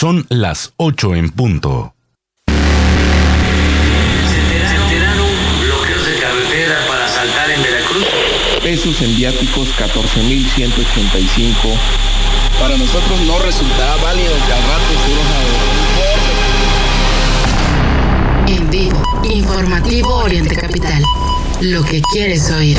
Son las 8 en punto. Se enteraron bloqueos de carretera para asaltar en Veracruz. pesos en viáticos 14.185. Para nosotros no resultaba válido que al rato se En vivo, informativo Oriente Capital. Lo que quieres oír.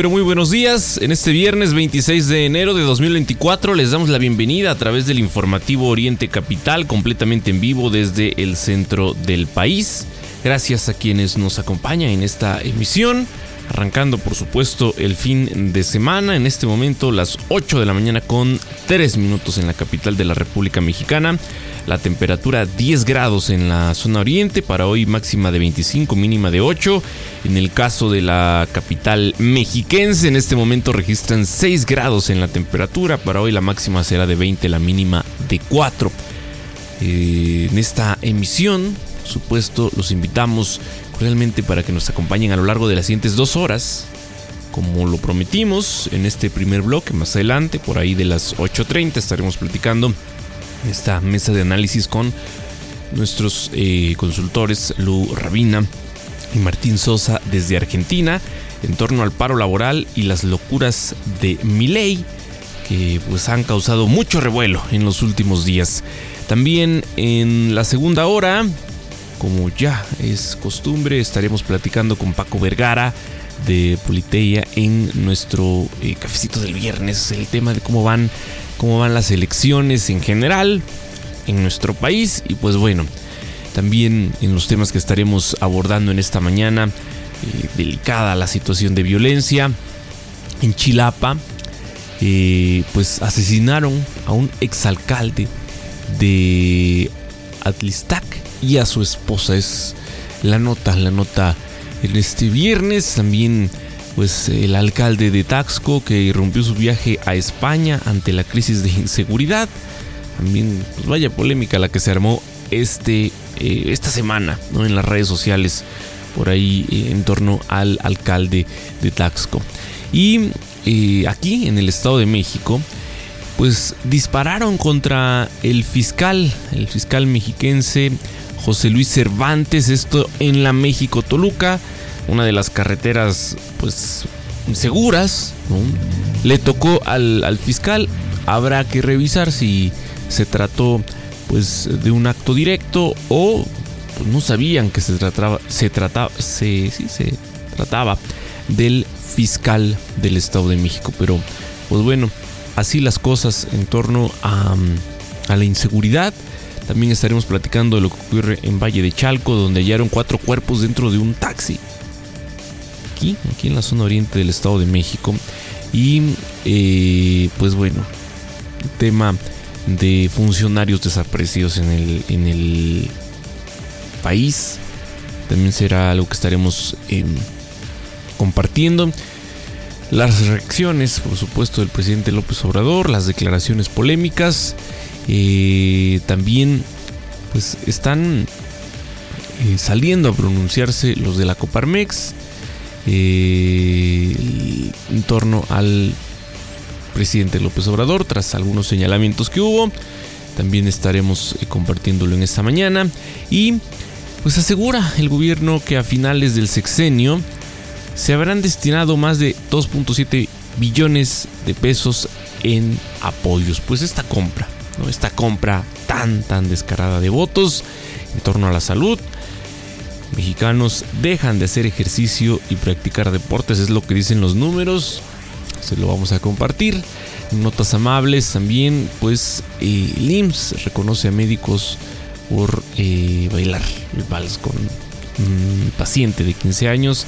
Pero muy buenos días. En este viernes 26 de enero de 2024 les damos la bienvenida a través del informativo Oriente Capital completamente en vivo desde el centro del país. Gracias a quienes nos acompañan en esta emisión. Arrancando por supuesto el fin de semana, en este momento las 8 de la mañana con 3 minutos en la capital de la República Mexicana. La temperatura 10 grados en la zona oriente, para hoy máxima de 25, mínima de 8. En el caso de la capital mexiquense, en este momento registran 6 grados en la temperatura, para hoy la máxima será de 20, la mínima de 4. Eh, en esta emisión, supuesto, los invitamos cordialmente para que nos acompañen a lo largo de las siguientes dos horas. Como lo prometimos en este primer bloque, más adelante, por ahí de las 8.30, estaremos platicando esta mesa de análisis con nuestros eh, consultores Lu Rabina y Martín Sosa desde Argentina en torno al paro laboral y las locuras de Milei que pues han causado mucho revuelo en los últimos días. También en la segunda hora, como ya es costumbre, estaremos platicando con Paco Vergara de Politeia en nuestro eh, cafecito del viernes, el tema de cómo van cómo van las elecciones en general en nuestro país. Y pues bueno, también en los temas que estaremos abordando en esta mañana, eh, delicada la situación de violencia en Chilapa, eh, pues asesinaron a un exalcalde de Atlistac y a su esposa. Es la nota, la nota en este viernes. También pues el alcalde de Taxco que irrumpió su viaje a España ante la crisis de inseguridad. También pues vaya polémica la que se armó este, eh, esta semana ¿no? en las redes sociales por ahí eh, en torno al alcalde de Taxco. Y eh, aquí en el Estado de México pues dispararon contra el fiscal, el fiscal mexiquense José Luis Cervantes, esto en la México Toluca, una de las carreteras pues seguras, le tocó al, al, fiscal, habrá que revisar si se trató pues de un acto directo o pues, no sabían que se trataba, se trataba, se, se trataba del fiscal del Estado de México, pero pues bueno, así las cosas en torno a, a la inseguridad. También estaremos platicando de lo que ocurre en Valle de Chalco, donde hallaron cuatro cuerpos dentro de un taxi. Aquí, aquí en la zona oriente del Estado de México. Y eh, pues bueno, tema de funcionarios desaparecidos en el, en el país. También será algo que estaremos em, compartiendo. Las reacciones, por supuesto, del presidente López Obrador, las declaraciones polémicas. Eh, también pues están eh, saliendo a pronunciarse los de la Coparmex eh, en torno al presidente López Obrador tras algunos señalamientos que hubo. También estaremos eh, compartiéndolo en esta mañana. Y pues asegura el gobierno que a finales del sexenio se habrán destinado más de 2.7 billones de pesos en apoyos. Pues esta compra, esta compra tan tan descarada de votos en torno a la salud. Mexicanos dejan de hacer ejercicio y practicar deportes, es lo que dicen los números se lo vamos a compartir. Notas amables también, pues eh, reconoce a médicos por eh, bailar el vals con un paciente de 15 años.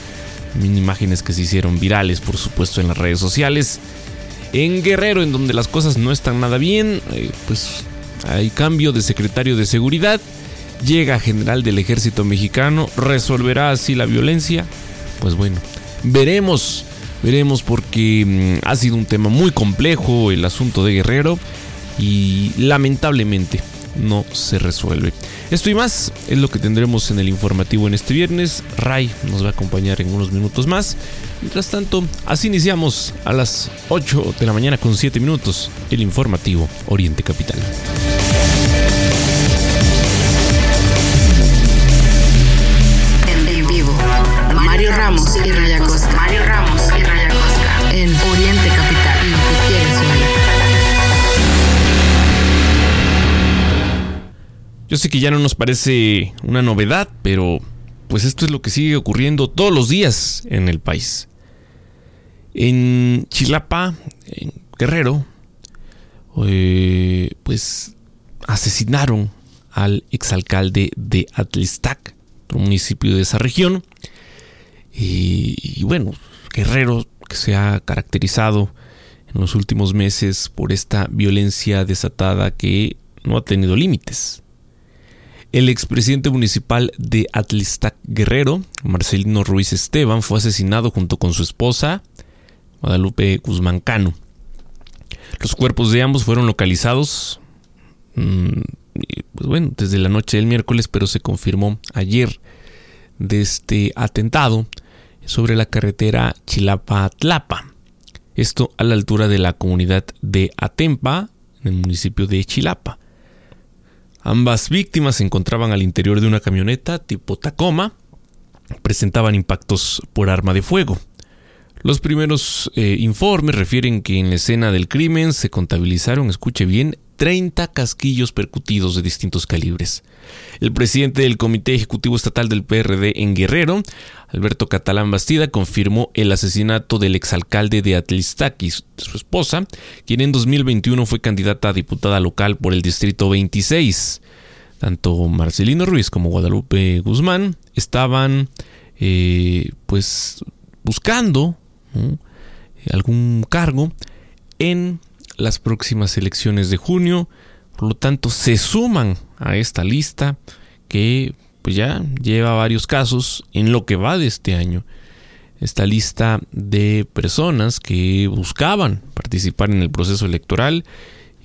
Imágenes que se hicieron virales, por supuesto, en las redes sociales. En Guerrero, en donde las cosas no están nada bien, eh, pues hay cambio de secretario de seguridad. Llega general del ejército mexicano, resolverá así la violencia. Pues bueno, veremos Veremos porque mm, ha sido un tema muy complejo el asunto de Guerrero y lamentablemente no se resuelve. Esto y más es lo que tendremos en el informativo en este viernes. Ray nos va a acompañar en unos minutos más. Mientras tanto, así iniciamos a las 8 de la mañana con 7 minutos el informativo Oriente Capital. En vivo, Mario Ramos y Raya Costa. Mario Ramos y Raya Costa. En Yo sé que ya no nos parece una novedad, pero pues esto es lo que sigue ocurriendo todos los días en el país. En Chilapa, en Guerrero, eh, pues asesinaron al exalcalde de Atlistac, otro municipio de esa región. Y, y bueno, Guerrero que se ha caracterizado en los últimos meses por esta violencia desatada que no ha tenido límites. El expresidente municipal de Atlistac Guerrero, Marcelino Ruiz Esteban, fue asesinado junto con su esposa, Guadalupe Guzmán Cano. Los cuerpos de ambos fueron localizados, mm, pues desde la noche del miércoles, pero se confirmó ayer de este atentado sobre la carretera Chilapa-Tlapa. Esto a la altura de la comunidad de Atempa, en el municipio de Chilapa. Ambas víctimas se encontraban al interior de una camioneta tipo Tacoma. Presentaban impactos por arma de fuego. Los primeros eh, informes refieren que en la escena del crimen se contabilizaron, escuche bien, 30 casquillos percutidos de distintos calibres. El presidente del Comité Ejecutivo Estatal del PRD en Guerrero, Alberto Catalán Bastida, confirmó el asesinato del exalcalde de Atlistakis, su esposa, quien en 2021 fue candidata a diputada local por el Distrito 26. Tanto Marcelino Ruiz como Guadalupe Guzmán estaban eh, pues buscando ¿no? algún cargo en las próximas elecciones de junio. Por lo tanto, se suman a esta lista que pues ya lleva varios casos en lo que va de este año. Esta lista de personas que buscaban participar en el proceso electoral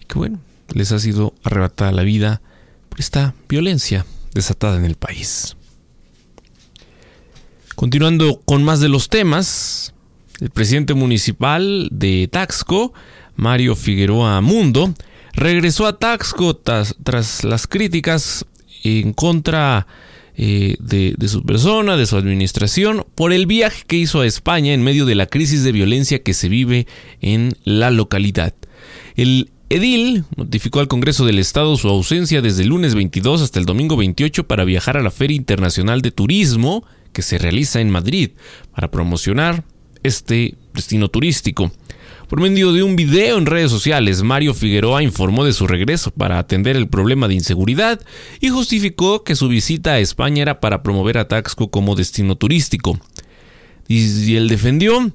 y que bueno, les ha sido arrebatada la vida por esta violencia desatada en el país. Continuando con más de los temas, el presidente municipal de Taxco, Mario Figueroa Mundo, regresó a Taxco tras, las críticas en contra eh, de, de, su persona, de su administración, por el viaje que hizo a España en medio de la crisis de violencia que se vive en la localidad. El edil notificó al Congreso del Estado su ausencia desde el lunes 22 hasta el domingo 28 para viajar a la Feria Internacional de Turismo que se realiza en Madrid para promocionar este destino turístico. Por medio de un video en redes sociales, Mario Figueroa informó de su regreso para atender el problema de inseguridad y justificó que su visita a España era para promover a Taxco como destino turístico. Y él defendió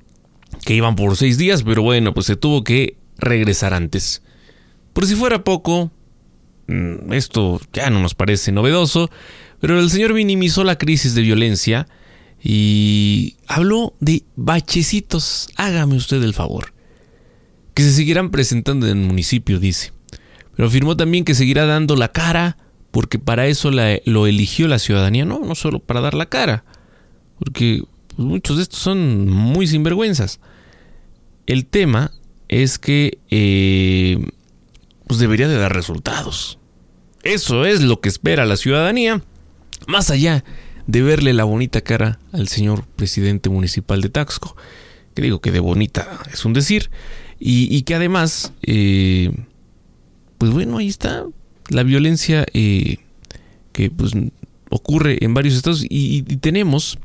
que iban por seis días, pero bueno, pues se tuvo que regresar antes. Por si fuera poco, mm, esto ya no nos parece novedoso, pero el señor minimizó la crisis de violencia y habló de bachecitos. Hágame usted el favor. Que se seguirán presentando en el municipio, dice. Pero afirmó también que seguirá dando la cara porque para eso lo eligió la ciudadanía, no, no solo para dar la cara, porque pues, muchos de estos son muy sinvergüenzas. El tema es que eh, pues debería de dar resultados. Eso es lo que espera la ciudadanía, más allá de verle la bonita cara al señor presidente municipal de Taxco, que digo que de bonita es un decir, y, que además, eh, pues bueno, ahí está la violencia eh, que pues ocurre en varios estados y tenemos,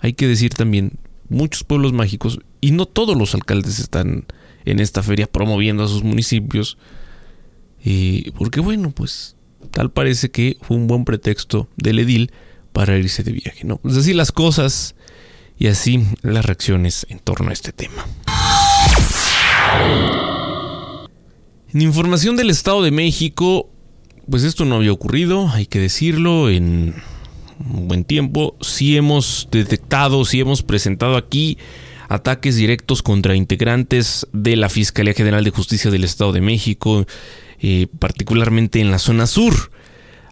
hay que decir también, muchos pueblos mágicos y no todos los alcaldes están en esta feria promoviendo a sus municipios. y porque bueno, pues tal parece que fue un buen pretexto del edil para irse de viaje, ¿no? Es así las cosas y así las reacciones en torno a este tema. En información del Estado de México, pues esto no había ocurrido, hay que decirlo, en un buen tiempo. Sí hemos detectado, sí hemos presentado aquí ataques directos contra integrantes de la Fiscalía General de Justicia del Estado de México, eh, particularmente en la zona sur.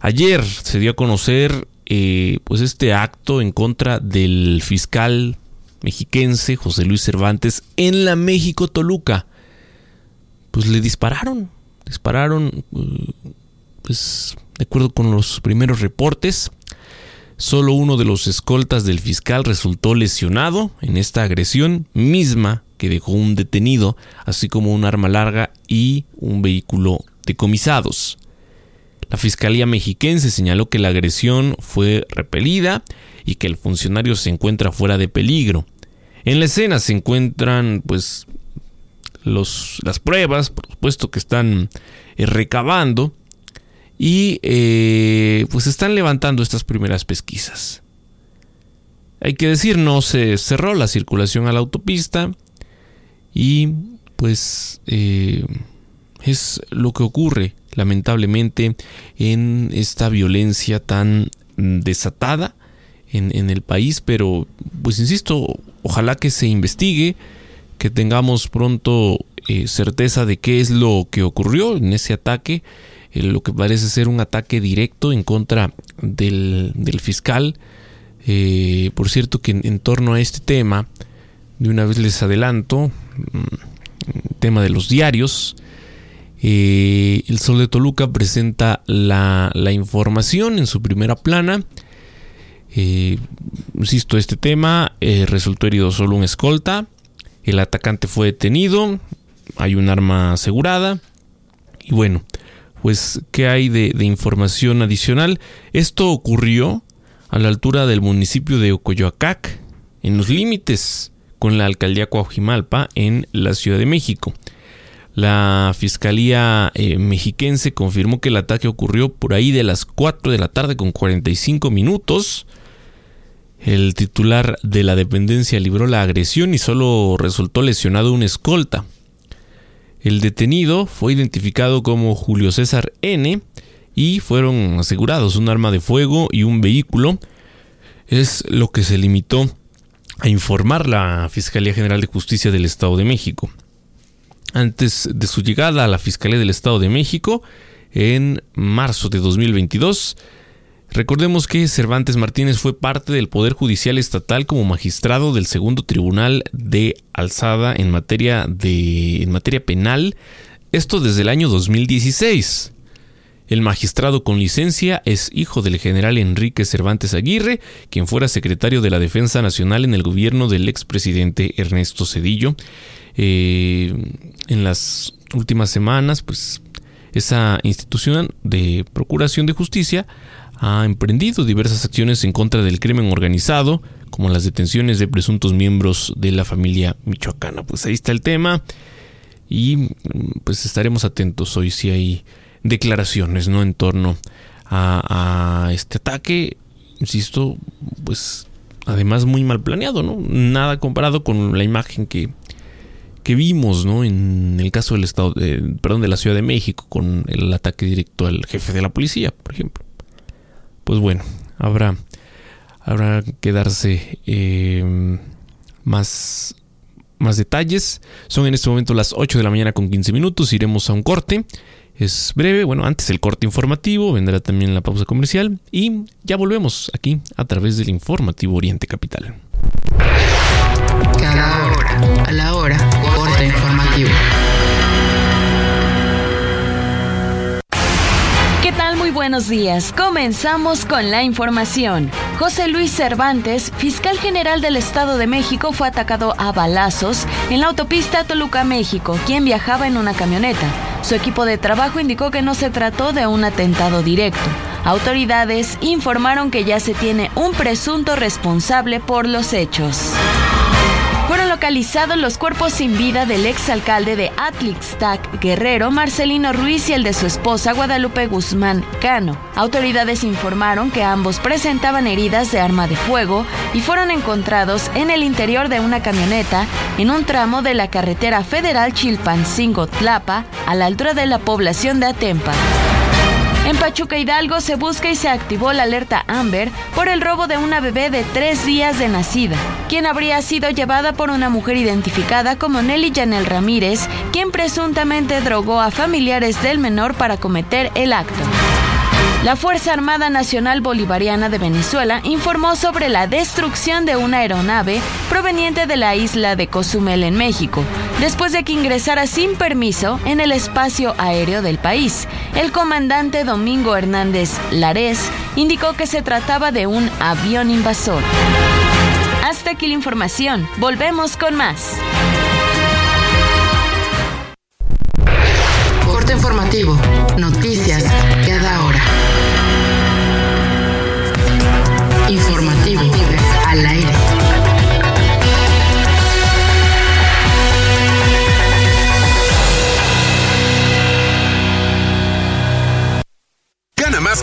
Ayer se dio a conocer eh, pues este acto en contra del fiscal mexiquense José Luis Cervantes en la México Toluca. Pues le dispararon, dispararon, eh, pues de acuerdo con los primeros reportes, Solo uno de los escoltas del fiscal resultó lesionado en esta agresión misma que dejó un detenido, así como un arma larga y un vehículo decomisados. La Fiscalía Mexiquense señaló que la agresión fue repelida y que el funcionario se encuentra fuera de peligro. En la escena se encuentran pues los, las pruebas, por supuesto que están eh, recabando y eh, pues están levantando estas primeras pesquisas. Hay que decir, no se cerró la circulación a la autopista y pues eh, es lo que ocurre lamentablemente en esta violencia tan desatada en, el país, pero pues insisto, ojalá que se investigue, que tengamos pronto eh, certeza de qué es lo que ocurrió en ese ataque eh, lo que parece ser un ataque directo en contra del, fiscal. Eh, por cierto que en, torno a este tema, de una vez les adelanto, mm, tema de los diarios, el Sol de Toluca presenta la, información en su primera plana. Insisto, este tema resultó herido solo un escolta. El atacante fue detenido. Hay un arma asegurada. Y bueno, pues, ¿qué hay de, información adicional? Esto ocurrió a la altura del municipio de Ocoyoacac, en los límites con la alcaldía Coajimalpa en la Ciudad de México. La Fiscalía eh, Mexiquense confirmó que el ataque ocurrió por ahí de las 4 de la tarde con 45 minutos. El titular de la dependencia libró la agresión y solo resultó lesionado un escolta. El detenido fue identificado como Julio César N y fueron asegurados un arma de fuego y un vehículo. Es lo que se limitó a informar la Fiscalía General de Justicia del Estado de México. Antes de su llegada a la Fiscalía del Estado de México, en marzo de 2022, Recordemos que Cervantes Martínez fue parte del Poder Judicial Estatal como magistrado del segundo tribunal de alzada en materia, de, en materia penal, esto desde el año 2016. El magistrado con licencia es hijo del general Enrique Cervantes Aguirre, quien fuera secretario de la Defensa Nacional en el gobierno del expresidente Ernesto Cedillo. Eh, en las últimas semanas, pues esa institución de Procuración de Justicia ha emprendido diversas acciones en contra del crimen organizado, como las detenciones de presuntos miembros de la familia michoacana. Pues ahí está el tema. y pues estaremos atentos hoy si hay declaraciones no en torno a, este ataque insisto pues además muy mal planeado no nada comparado con la imagen que que vimos, ¿no? En el caso del estado, perdón, de la Ciudad de México con el ataque directo al jefe de la policía, por ejemplo. Pues bueno, habrá, habrá que darse em, más, más detalles. Son en este momento las 8 de la mañana con 15 minutos. Iremos a un corte. Es breve, bueno, antes el corte informativo, vendrá también la pausa comercial y ya volvemos aquí a través del informativo Oriente Capital. Cada hora, a la hora, corte informativo. Muy buenos días. Comenzamos con la información. José Luis Cervantes, fiscal general del Estado de México, fue atacado a balazos en la autopista Toluca, México, quien viajaba en una camioneta. Su equipo de trabajo indicó que no se trató de un atentado directo. Autoridades informaron que ya se tiene un presunto responsable por los hechos. Fueron localizados los cuerpos sin vida del exalcalde de Atlixtac, Guerrero, Marcelino Ruiz y el de su esposa Guadalupe Guzmán Cano. Autoridades informaron que ambos presentaban heridas de arma de fuego y fueron encontrados en el interior de una camioneta en un tramo de la carretera federal Chilpancingo-Tlapa, a la altura de la población de Atempa. En Pachuca Hidalgo se busca y se activó la alerta Amber por el robo de una bebé de tres días de nacida, quien habría sido llevada por una mujer identificada como Nelly Janel Ramírez, quien presuntamente drogó a familiares del menor para cometer el acto. La Fuerza Armada Nacional Bolivariana de Venezuela informó sobre la destrucción de una aeronave proveniente de la isla de Cozumel en México, después de que ingresara sin permiso en el espacio aéreo del país. El comandante Domingo Hernández Lares indicó que se trataba de un avión invasor. Hasta aquí la información. Volvemos con más. Corte informativo. Noticias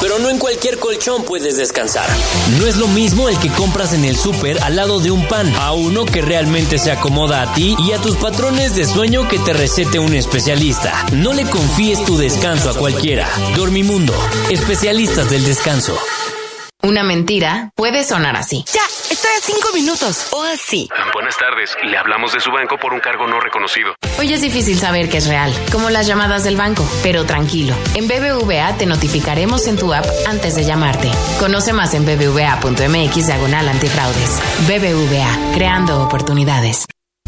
Pero no en cualquier colchón puedes descansar. No es lo mismo el que compras en el súper al lado de un pan, a uno que realmente se acomoda a ti y a tus patrones de sueño que te recete un especialista. No le confíes tu descanso a cualquiera. Dormimundo, especialistas del descanso. Una mentira puede sonar así. Ya, estoy a cinco minutos. O así. Buenas tardes. Le hablamos de su banco por un cargo no reconocido. Hoy es difícil saber que es real, como las llamadas del banco, pero tranquilo. En BBVA te notificaremos en tu app antes de llamarte. Conoce más en bbva.mx diagonal antifraudes. BBVA, creando oportunidades.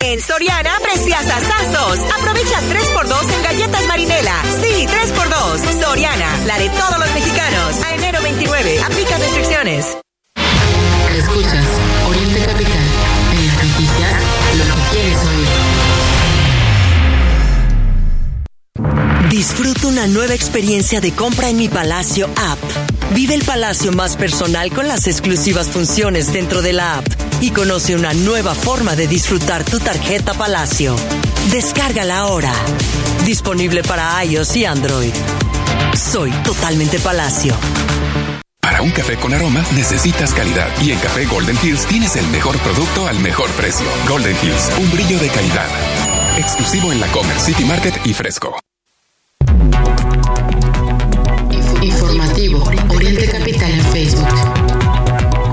En Soriana, precias asazos. Aprovecha 3x2 en galletas marinela. Sí, 3x2. Soriana, la de todos los mexicanos. A enero 29. Aplica restricciones. Disfruta una nueva experiencia de compra en Mi Palacio App. Vive el palacio más personal con las exclusivas funciones dentro de la app y conoce una nueva forma de disfrutar tu tarjeta Palacio. Descárgala ahora. Disponible para iOS y Android. Soy totalmente Palacio. Para un café con aroma necesitas calidad y en Café Golden Hills tienes el mejor producto al mejor precio. Golden Hills, un brillo de calidad. Exclusivo en la Comer City Market y Fresco. Facebook.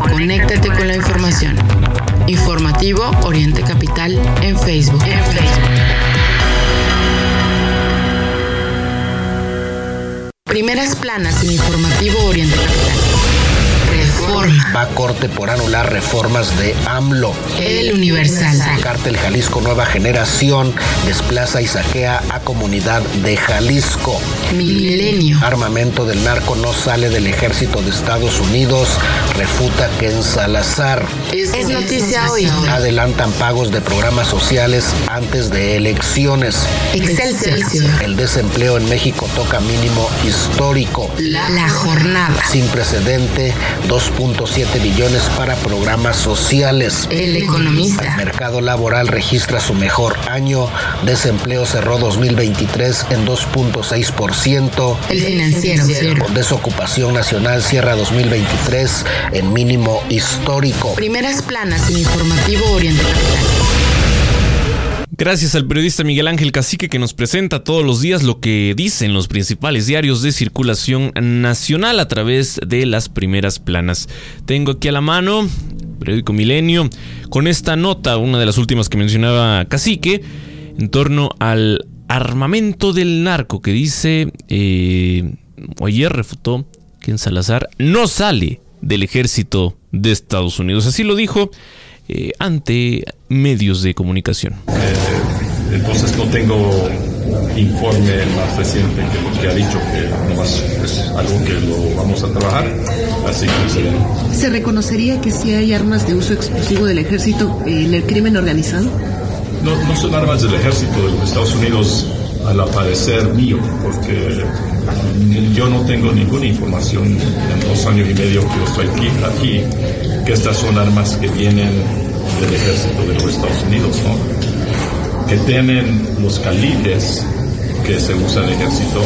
Conéctate con la información. Informativo Oriente Capital en Facebook. En Facebook. Primeras planas en Informativo Oriente Capital. Reforma. Va a corte por anular reformas de AMLO. El Universal. Cártel Jalisco Nueva Generación desplaza y saquea a comunidad de Jalisco. Milenio. Armamento del narco no sale del ejército de Estados Unidos. Refuta que en Salazar. Es, es noticia hoy. Adelantan pagos de programas sociales antes de elecciones. Excelsior. El desempleo en México toca mínimo histórico. La, la jornada. Sin precedente, 2.7 billones para programas sociales. El economista. El mercado laboral registra su mejor año. Desempleo cerró 2023 en 2.6%. El financiero. Desocupación nacional cierra 2023 en mínimo histórico. Primeras planas en Informativo Oriente Capital. Gracias al periodista Miguel Ángel Cacique que nos presenta todos los días lo que dicen los principales diarios de circulación nacional a través de las primeras planas. Tengo aquí a la mano periódico Milenio con esta nota, una de las últimas que mencionaba Cacique, en torno al armamento del narco que dice, eh, ayer refutó que en Salazar no sale del ejército de Estados Unidos. Así lo dijo eh, ante medios de comunicación. Eh, entonces no tengo informe más reciente que, que ha dicho que nomás es algo que lo vamos a trabajar, así que se, ¿Se reconocería que si hay armas de uso exclusivo del ejército en el crimen organizado? No, no son armas del ejército de los Estados Unidos al aparecer mío, porque yo no tengo ninguna información en dos años y medio que yo estoy aquí, aquí que estas son armas que vienen del ejército de los Estados Unidos, ¿no? que tienen los calibres que se usa en el ejército.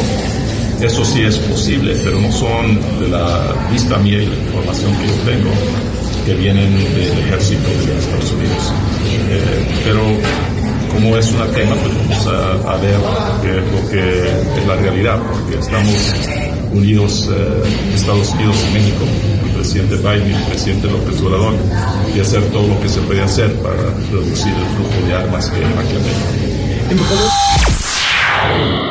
Eso sí es posible, pero no son de la vista mía y la información que yo tengo que vienen del ejército de los Estados Unidos. Eh, pero como es una tema, pues vamos a, ver lo que es la realidad, porque estamos unidos eh, Estados Unidos y México, el presidente Biden y el presidente López Obrador, y hacer todo lo que se puede hacer para reducir el flujo de armas que hay aquí en México.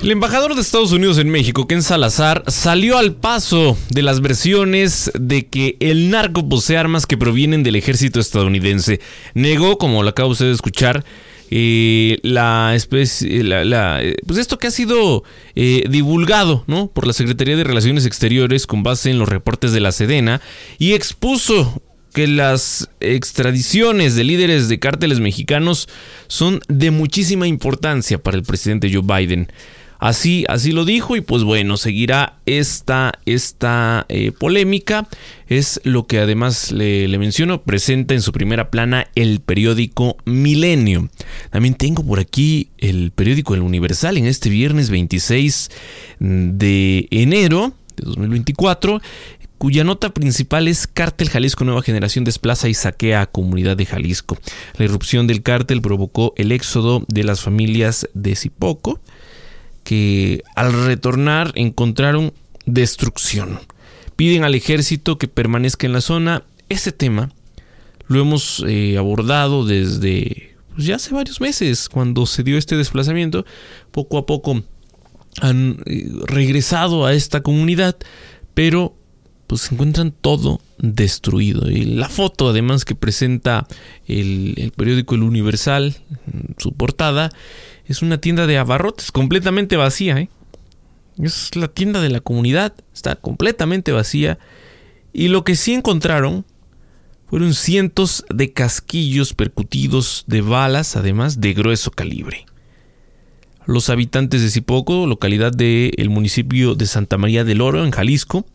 El embajador de Estados Unidos en México, Ken Salazar, salió al paso de las versiones de que el narco posee armas que provienen del ejército estadounidense. Negó, como lo acaba usted de escuchar, eh, la especie, la, la, pues esto que ha sido eh, divulgado ¿no? por la Secretaría de Relaciones Exteriores con base en los reportes de la Sedena y expuso que las extradiciones de líderes de cárteles mexicanos son de muchísima importancia para el presidente Joe Biden. Así, así lo dijo y pues bueno, seguirá esta, esta eh, polémica. Es lo que además le, menciono, presenta en su primera plana el periódico Milenio. También tengo por aquí el periódico El Universal en este viernes 26 de enero de 2024 cuya nota principal es Cártel Jalisco Nueva Generación desplaza y saquea a comunidad de Jalisco. La irrupción del cártel provocó el éxodo de las familias de Zipoco, que al retornar encontraron destrucción. Piden al ejército que permanezca en la zona. Ese tema lo hemos eh, abordado desde pues, ya hace varios meses, cuando se dio este desplazamiento. Poco a poco han eh, regresado a esta comunidad, pero pues se encuentran todo destruido. Y la foto además que presenta el, el periódico El Universal, su portada, es una tienda de abarrotes completamente vacía. ¿eh? Es la tienda de la comunidad, está completamente vacía. Y lo que sí encontraron fueron cientos de casquillos percutidos de balas, además de grueso calibre. Los habitantes de Zipoco, localidad del municipio de Santa María del Oro, en Jalisco,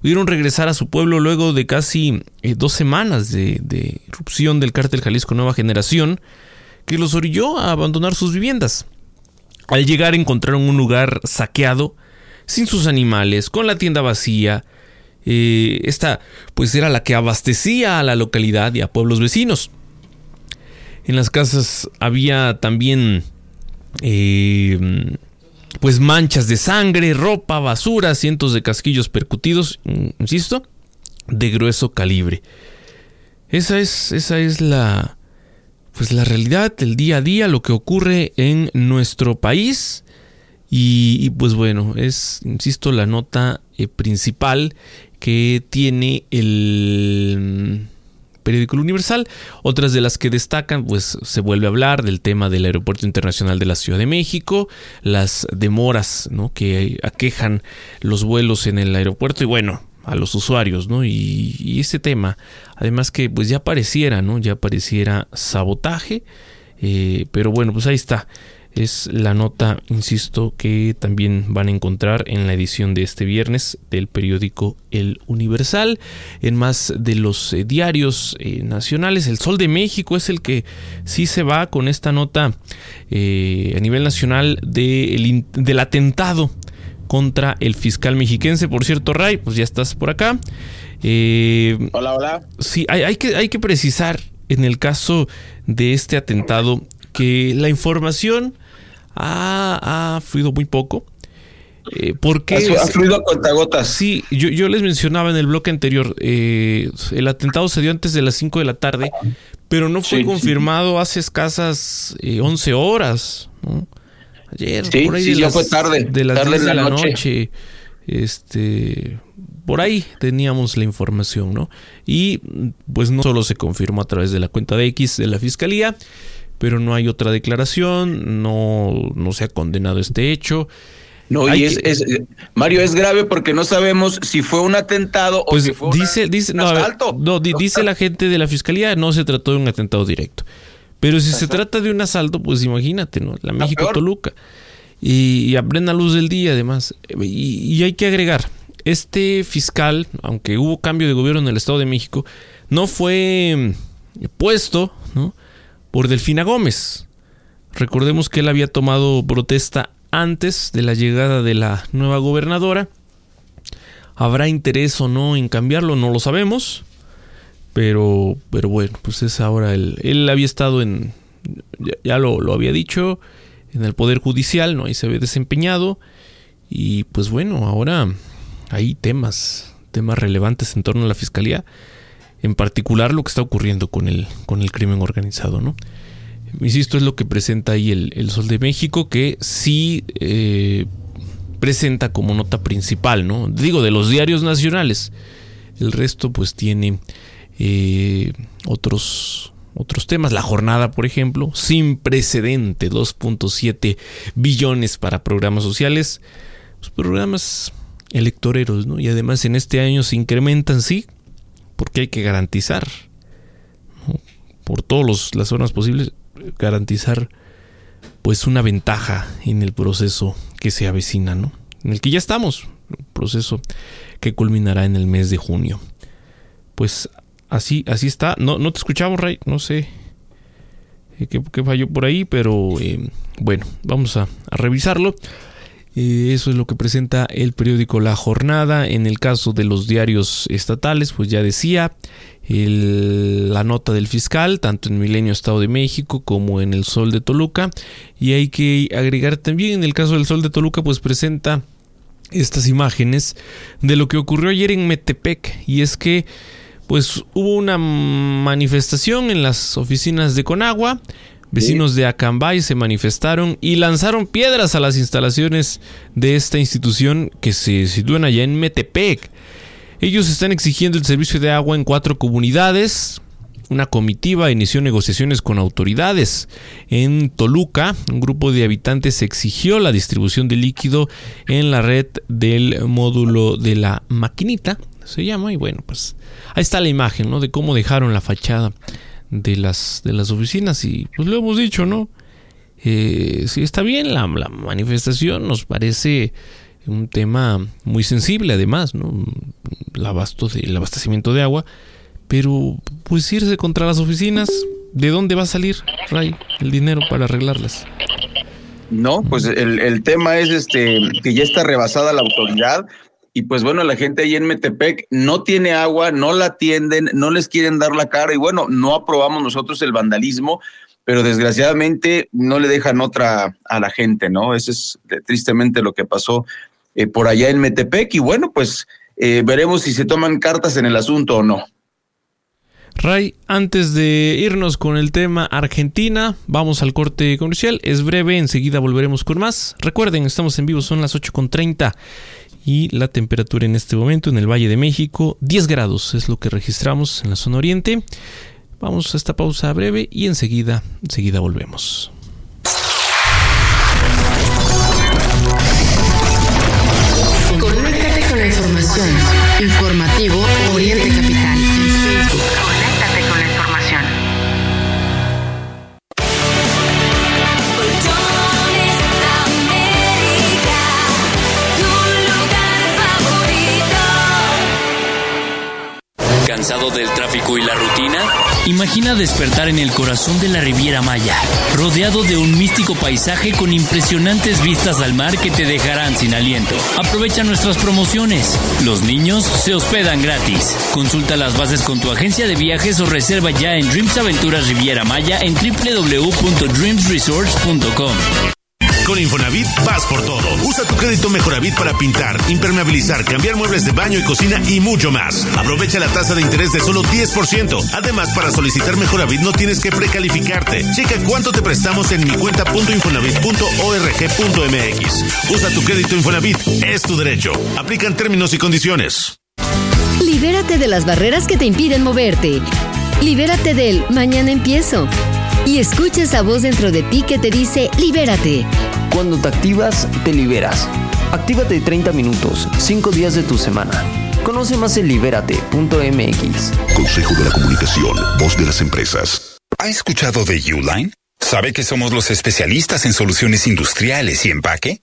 pudieron regresar a su pueblo luego de casi eh, dos semanas de, de irrupción del cártel Jalisco Nueva Generación, que los orilló a abandonar sus viviendas. Al llegar encontraron un lugar saqueado, sin sus animales, con la tienda vacía. Eh, esta pues era la que abastecía a la localidad y a pueblos vecinos. En las casas había también eh, pues manchas de sangre, ropa, basura, cientos de casquillos percutidos, insisto, de grueso calibre. Esa es, esa es la, pues la realidad, el día a día, lo que ocurre en nuestro país. Y, pues bueno, es, insisto, la nota eh, principal que tiene el periódico Universal. Otras de las que destacan, pues se vuelve a hablar del tema del Aeropuerto Internacional de la Ciudad de México, las demoras ¿no? que aquejan los vuelos en el aeropuerto y bueno, a los usuarios, ¿no? Y, ese tema, además que pues ya pareciera, ¿no? Ya pareciera sabotaje, eh, pero bueno, pues ahí está es la nota, insisto, que también van a encontrar en la edición de este viernes del periódico El Universal. En más de los eh, diarios eh, nacionales, El Sol de México es el que sí se va con esta nota a nivel nacional del atentado contra el fiscal mexiquense. Por cierto, Ray, pues ya estás por acá. hola, hola. Sí, hay, que, hay que precisar en el caso de este atentado que la información ha, fluido muy poco. Eh, porque ha, fluido a cuentagotas. Sí, yo, les mencionaba en el bloque anterior, eh, el atentado se dio antes de las 5 de la tarde, pero no fue confirmado hace escasas 11 eh, horas. Ayer, por ahí ya fue tarde. De las tarde de la, noche. Este, por ahí teníamos la información, ¿no? Y pues no solo se confirmó a través de la cuenta de X de la fiscalía, pero no hay otra declaración, no, no se ha condenado este hecho. No, y es, Mario, es grave porque no sabemos si fue un atentado o pues si fue dice, dice, no, no, dice la gente de la fiscalía, no se trató de un atentado directo. Pero si se trata de un asalto, pues imagínate, ¿no? La México-Toluca. Y, a plena luz del día, además. Y, y hay que agregar, este fiscal, aunque hubo cambio de gobierno en el Estado de México, no fue puesto, ¿no? por Delfina Gómez. Recordemos que él había tomado protesta antes de la llegada de la nueva gobernadora. ¿Habrá interés o no en cambiarlo? No lo sabemos. Pero, pero bueno, pues es ahora él. Él había estado en, ya, lo, lo, había dicho, en el Poder Judicial, ¿no? Ahí se había desempeñado. Y pues bueno, ahora hay temas, temas relevantes en torno a la Fiscalía en particular lo que está ocurriendo con el, con el crimen organizado, ¿no? Insisto, es lo que presenta ahí el, Sol de México, que sí eh, presenta como nota principal, ¿no? Digo, de los diarios nacionales. El resto, pues, tiene eh, otros, otros temas. La jornada, por ejemplo, sin precedente, 2.7 billones para programas sociales. Los programas electoreros, ¿no? Y además en este año se incrementan, sí, porque hay que garantizar, por todas las zonas posibles, garantizar pues una ventaja en el proceso que se avecina, ¿no? En el que ya estamos, un proceso que culminará en el mes de junio. Pues así, así está. No, no te escuchamos, Ray, no sé eh, qué, falló por ahí, pero eh, bueno, vamos a revisarlo eso es lo que presenta el periódico La Jornada. En el caso de los diarios estatales, pues ya decía la nota del fiscal, tanto en Milenio Estado de México como en El Sol de Toluca. Y hay que agregar también, en el caso del Sol de Toluca, pues presenta estas imágenes de lo que ocurrió ayer en Metepec. Y es que pues hubo una manifestación en las oficinas de Conagua Vecinos de Acambay se manifestaron y lanzaron piedras a las instalaciones de esta institución que se sitúan allá en Metepec. Ellos están exigiendo el servicio de agua en cuatro comunidades. Una comitiva inició negociaciones con autoridades. En Toluca, un grupo de habitantes exigió la distribución de líquido en la red del módulo de la maquinita, se llama, y bueno, pues ahí está la imagen, ¿no? De cómo dejaron la fachada de las, de las oficinas y pues lo hemos dicho, ¿no? Eh, si está bien la, manifestación, nos parece un tema muy sensible además, ¿no? El, el abastecimiento de agua, pero pues irse contra las oficinas, ¿de dónde va a salir, Ray, el dinero para arreglarlas? No, pues el, el tema es este que ya está rebasada la autoridad y pues bueno, la gente ahí en Metepec no tiene agua, no la atienden, no les quieren dar la cara y bueno, no aprobamos nosotros el vandalismo, pero desgraciadamente no le dejan otra a la gente, ¿no? Eso es tristemente lo que pasó eh, por allá en Metepec y bueno, pues eh, veremos si se toman cartas en el asunto o no. Ray, antes de irnos con el tema Argentina, vamos al corte comercial. Es breve, enseguida volveremos con más. Recuerden, estamos en vivo, son las 8.30 y la temperatura en este momento en el Valle de México, 10 grados es lo que registramos en la zona oriente. Vamos a esta pausa breve y enseguida, enseguida volvemos. ¿Cansado del tráfico y la rutina? Imagina despertar en el corazón de la Riviera Maya, rodeado de un místico paisaje con impresionantes vistas al mar que te dejarán sin aliento. Aprovecha nuestras promociones. Los niños se hospedan gratis. Consulta las bases con tu agencia de viajes o reserva ya en Dreams Aventuras Riviera Maya en www.dreamsresorts.com. Con Infonavit vas por todo. Usa tu crédito Mejoravit para pintar, impermeabilizar, cambiar muebles de baño y cocina y mucho más. Aprovecha la tasa de interés de solo 10%. Además, para solicitar Mejoravit no tienes que precalificarte. Checa cuánto te prestamos en mi cuenta.infonavit.org.mx. Usa tu crédito Infonavit. Es tu derecho. Aplican términos y condiciones. Libérate de las barreras que te impiden moverte. Libérate del mañana empiezo. Y escucha esa voz dentro de ti que te dice libérate. Cuando te activas, te liberas. Actívate 30 minutos, 5 días de tu semana. Conoce más en libérate.mx. Consejo de la Comunicación, voz de las empresas. ¿Ha escuchado de Uline? ¿Sabe que somos los especialistas en soluciones industriales y empaque?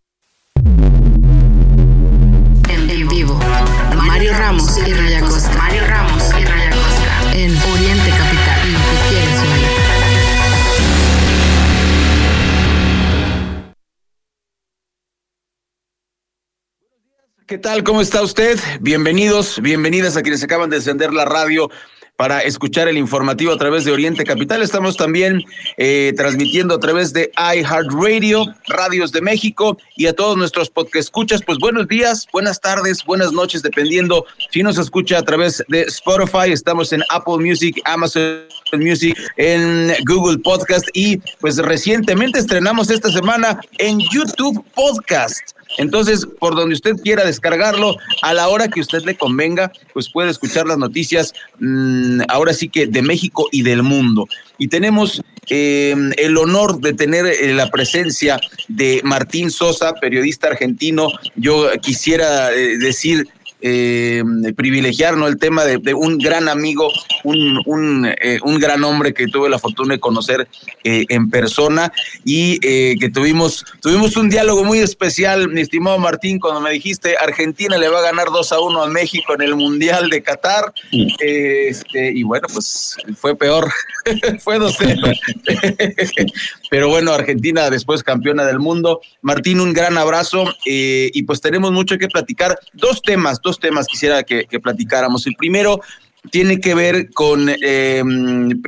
¿Qué tal? ¿Cómo está usted? Bienvenidos, bienvenidas a quienes acaban de encender la radio para escuchar el informativo a través de Oriente Capital. Estamos también eh, transmitiendo a través de iHeartRadio, Radios de México y a todos nuestros podcast. Pues buenos días, buenas tardes, buenas noches, dependiendo si nos escucha a través de Spotify. Estamos en Apple Music, Amazon Music, en Google Podcast y pues recientemente estrenamos esta semana en YouTube Podcast. Entonces, por donde usted quiera descargarlo, a la hora que usted le convenga, pues puede escuchar las noticias, mmm, ahora sí que de México y del mundo. Y tenemos eh, el honor de tener eh, la presencia de Martín Sosa, periodista argentino. Yo quisiera eh, decir eh, privilegiar ¿no? el tema de, un gran amigo, un, un, eh, un, gran hombre que tuve la fortuna de conocer eh, en persona y que tuvimos, tuvimos un diálogo muy especial, mi estimado Martín, cuando me dijiste Argentina le va a ganar 2 a 1 a México en el Mundial de Qatar. Este, y bueno, pues fue peor, fue 2-0. Pero bueno, Argentina después campeona del mundo. Martín, un gran abrazo y pues tenemos mucho que platicar. Dos temas, dos temas quisiera que, platicáramos. El primero tiene que ver con, eh,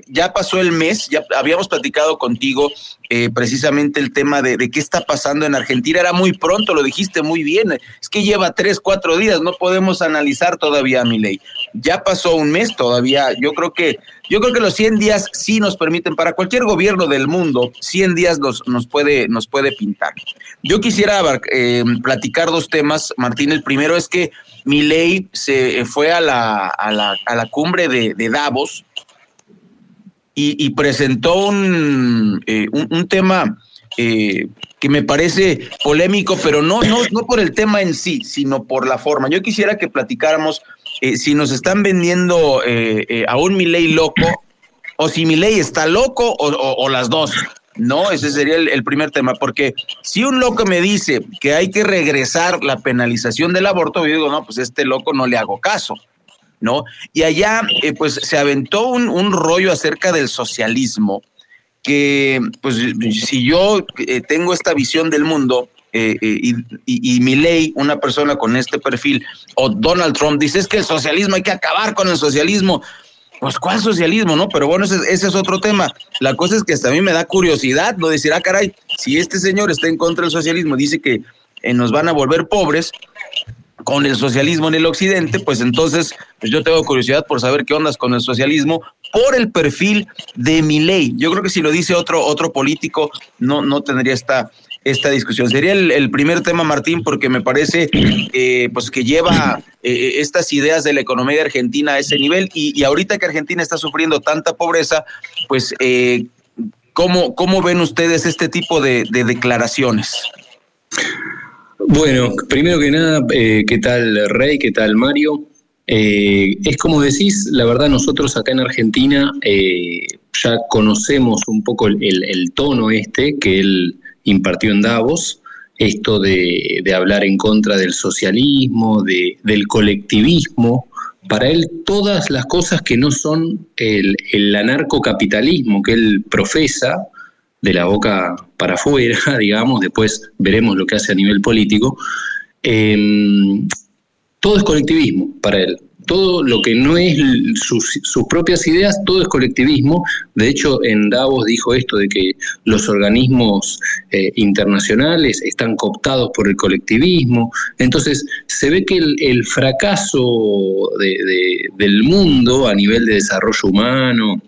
ya pasó el mes, ya habíamos platicado contigo eh, precisamente el tema de, qué está pasando en Argentina. Era muy pronto, lo dijiste muy bien. Es que lleva tres, cuatro días, no podemos analizar todavía mi ley. Ya pasó un mes todavía. Yo creo que, yo creo que los 100 días sí nos permiten, para cualquier gobierno del mundo, 100 días nos, nos, puede, nos puede pintar. Yo quisiera eh, platicar dos temas, Martín. El primero es que ley se fue a la, a la, a la cumbre de, de Davos y, presentó eh, un, un, tema eh, que me parece polémico, pero no, no, no por el tema en sí, sino por la forma. Yo quisiera que platicáramos eh, si nos están vendiendo a un Milei loco o si Milei está loco o, las dos. No, ese sería el, primer tema, porque si un loco me dice que hay que regresar la penalización del aborto, yo digo, no, pues este loco no le hago caso. ¿no? Y allá, eh, pues, se aventó un, rollo acerca del socialismo, que, pues, si yo eh, tengo esta visión del mundo, eh, y, y, ley, una persona con este perfil, o Donald Trump, dice es que el socialismo hay que acabar con el socialismo. Pues, ¿cuál socialismo, no? Pero bueno, ese, es otro tema. La cosa es que hasta a mí me da curiosidad, no decir, ah, caray, si este señor está en contra del socialismo, dice que nos van a volver pobres, con el socialismo en el occidente, pues entonces pues yo tengo curiosidad por saber qué ondas con el socialismo por el perfil de mi ley. Yo creo que si lo dice otro, otro político, no, no tendría esta, esta discusión. Sería el, primer tema, Martín, porque me parece eh, pues que lleva eh, estas ideas de la economía de Argentina a ese nivel y, y ahorita que Argentina está sufriendo tanta pobreza, pues eh, ¿cómo, ¿cómo ven ustedes este tipo de, de declaraciones? Bueno, primero que nada, eh, ¿qué tal Rey? ¿Qué tal Mario? Eh, es como decís, la verdad nosotros acá en Argentina eh, ya conocemos un poco el, tono este que él impartió en Davos, esto de, hablar en contra del socialismo, de, del colectivismo, para él todas las cosas que no son el, anarcocapitalismo que él profesa, de la boca para afuera, digamos, después veremos lo que hace a nivel político, em, todo es colectivismo para él. Todo lo que no es sus, propias ideas, todo es colectivismo. De hecho, en Davos dijo esto de que los organismos eh, internacionales están cooptados por el colectivismo. Entonces, se ve que el, fracaso del mundo a nivel de desarrollo humano,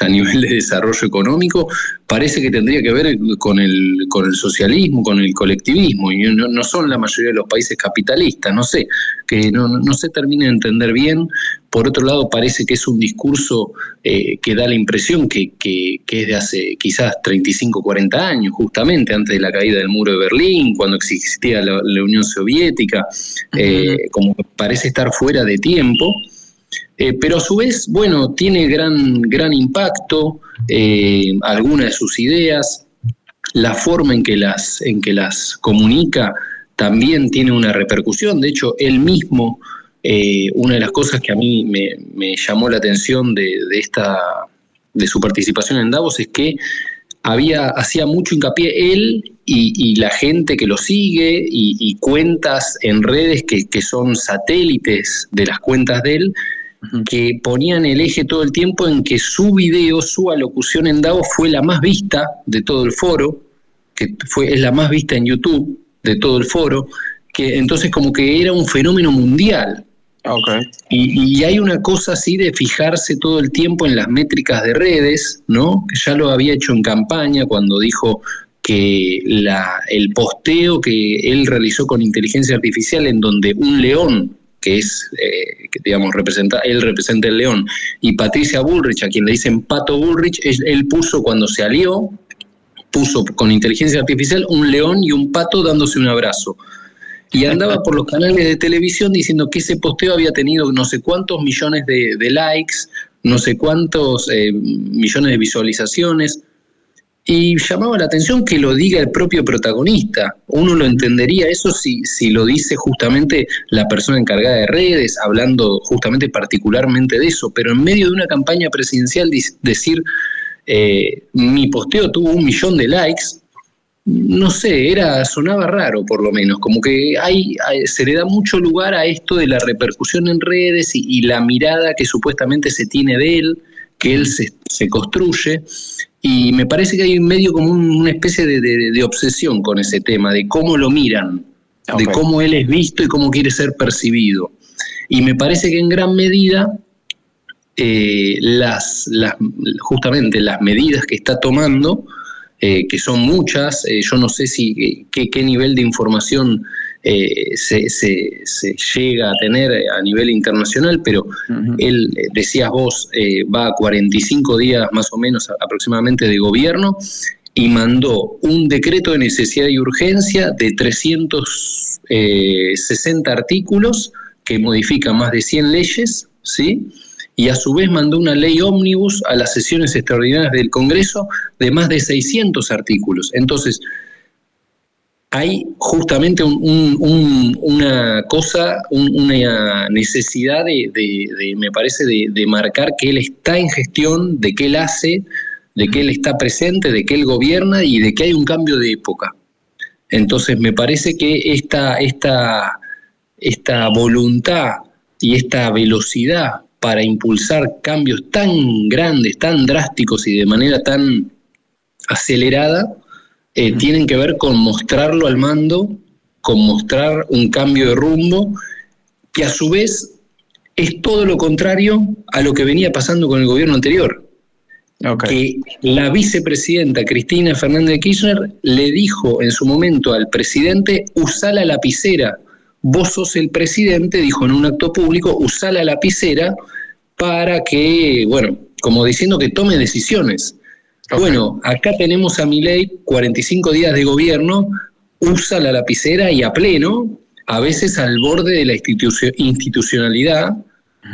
a nivel de desarrollo económico, parece que tendría que ver con el, con el socialismo, con el colectivismo, y no, son la mayoría de los países capitalistas, no sé, que no, no se termina de entender bien. Por otro lado, parece que es un discurso eh, que da la impresión que, que, es de hace quizás 35, 40 años, justamente antes de la caída del muro de Berlín, cuando existía la, Unión Soviética, eh, como parece estar fuera de tiempo. Eh, pero a su vez, bueno, tiene gran, gran impacto, eh, algunas de sus ideas, la forma en que las, en que las comunica también tiene una repercusión. De hecho, él mismo, eh, una de las cosas que a mí me, llamó la atención de, esta, de su participación en Davos es que había, hacía mucho hincapié él y, la gente que lo sigue y, cuentas en redes que, que, son satélites de las cuentas de él, que ponían el eje todo el tiempo en que su video, su alocución en Davos fue la más vista de todo el foro, que fue, es la más vista en YouTube de todo el foro, que entonces como que era un fenómeno mundial. Okay. Y, hay una cosa así de fijarse todo el tiempo en las métricas de redes, ¿no? Que ya lo había hecho en campaña cuando dijo que la, el posteo que él realizó con inteligencia artificial en donde un león que es, eh, que digamos, representa, él representa el león, y Patricia Bullrich, a quien le dicen Pato Bullrich, él, puso cuando se alió, puso con inteligencia artificial un león y un pato dándose un abrazo. y andaba por los canales de televisión diciendo que ese posteo había tenido no sé cuántos millones de, likes, no sé cuántos eh, millones de visualizaciones. Y llamaba la atención que lo diga el propio protagonista. Uno lo entendería eso si, si lo dice justamente la persona encargada de redes, hablando justamente particularmente de eso, pero en medio de una campaña presidencial decir, eh, mi posteo tuvo un millón de likes, no sé, era, sonaba raro por lo menos, como que hay, se le da mucho lugar a esto de la repercusión en redes y, la mirada que supuestamente se tiene de él, que él se, se construye, y me parece que hay medio como una especie de, obsesión con ese tema, de cómo lo miran, de cómo él es visto y cómo quiere ser percibido. Y me parece que en gran medida eh, las, las, justamente las medidas que está tomando, eh, que son muchas, eh, yo no sé si qué nivel de información eh, se, se, llega a tener a nivel internacional, pero él, eh, decías vos, eh, va a 45 días más o menos aproximadamente de gobierno y mandó un decreto de necesidad y urgencia de 360 artículos que modifica más de 100 leyes, ¿sí? y a su vez mandó una ley ómnibus a las sesiones extraordinarias del Congreso de más de 600 artículos. Entonces, hay justamente una cosa, una necesidad de, me parece, de, marcar que él está en gestión, de que él hace, de que él está presente, de que él gobierna y de que hay un cambio de época. Entonces me parece que esta, esta, esta voluntad y esta velocidad para impulsar cambios tan grandes, tan drásticos y de manera tan acelerada, eh, tienen que ver con mostrarlo al mando, con mostrar un cambio de rumbo, que a su vez es todo lo contrario a lo que venía pasando con el gobierno anterior. Que la vicepresidenta Cristina Fernández de Kirchner le dijo en su momento al presidente, usa la lapicera. Vos sos el presidente, dijo en un acto público, usa la lapicera para que, bueno, como diciendo que tome decisiones. Bueno, acá tenemos a mi ley 45 días de gobierno, usa la lapicera y a pleno, a veces al borde de la institucionalidad,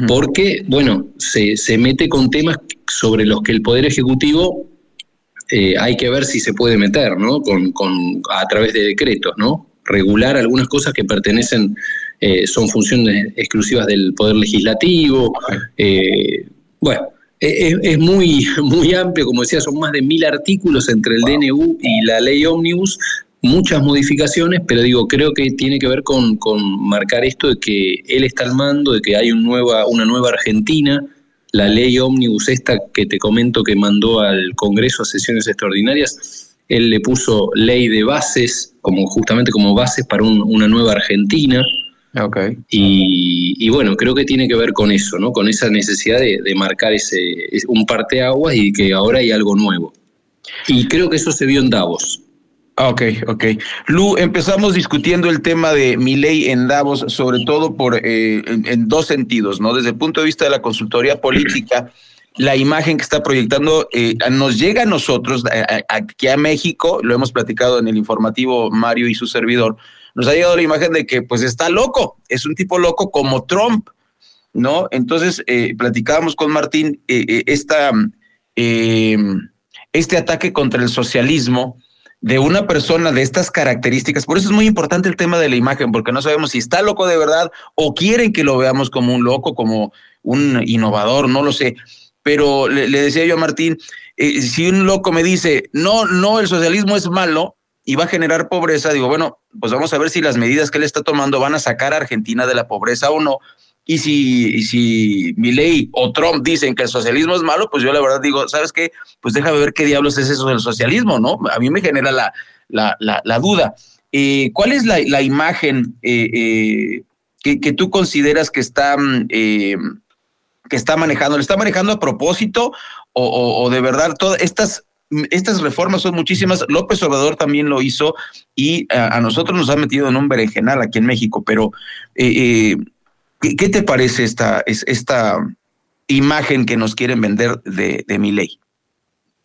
porque, bueno, se, mete con temas sobre los que el Poder Ejecutivo eh, hay que ver si se puede meter, ¿no? Con, a través de decretos, ¿no? Regular algunas cosas que pertenecen, eh, son funciones exclusivas del Poder Legislativo. Eh, bueno, es, muy, muy amplio, como decía, son más de mil artículos entre el DNU y la ley Omnibus, muchas modificaciones, pero digo, creo que tiene que ver con, marcar esto de que él está al mando, de que hay un nueva, una nueva Argentina, la ley Omnibus esta que te comento que mandó al Congreso a sesiones extraordinarias, él le puso ley de bases, como justamente como bases para una nueva Argentina, Okay. Y, bueno, creo que tiene que ver con eso, ¿no? Con esa necesidad de, marcar ese, un parteaguas y que ahora hay algo nuevo. Y creo que eso se vio en Davos. Ok, ok. Lu, empezamos discutiendo el tema de mi ley en Davos, sobre todo por eh, en, dos sentidos, ¿no? Desde el punto de vista de la consultoría política, la imagen que está proyectando eh, nos llega a nosotros, aquí a México, lo hemos platicado en el informativo Mario y su servidor, nos ha llegado la imagen de que pues está loco, es un tipo loco como Trump, ¿no? Entonces, eh, platicábamos con Martín eh, eh, esta, este ataque contra el socialismo de una persona de estas características. Por eso es muy importante el tema de la imagen, porque no sabemos si está loco de verdad o quieren que lo veamos como un loco, como un innovador, no lo sé. Pero le, le decía yo a Martín, si un loco me dice, no, no, el socialismo es malo, y va a generar pobreza, digo, bueno, pues vamos a ver si las medidas que él está tomando van a sacar a Argentina de la pobreza o no. Y si, y si Milley o Trump dicen que el socialismo es malo, pues yo la verdad digo, ¿sabes qué? Pues déjame ver qué diablos es eso del socialismo, ¿no? A mí me genera la, la, la, duda. Eh, ¿Cuál es la, la imagen eh, eh, que, que, tú consideras que está, que está manejando? ¿Le está manejando a propósito o, o, o de verdad todas estas estas reformas son muchísimas. López Obrador también lo hizo y a, nosotros nos ha metido en un berenjenal aquí en México. Pero, eh, eh, ¿qué, te parece esta, esta imagen que nos quieren vender de, de mi ley?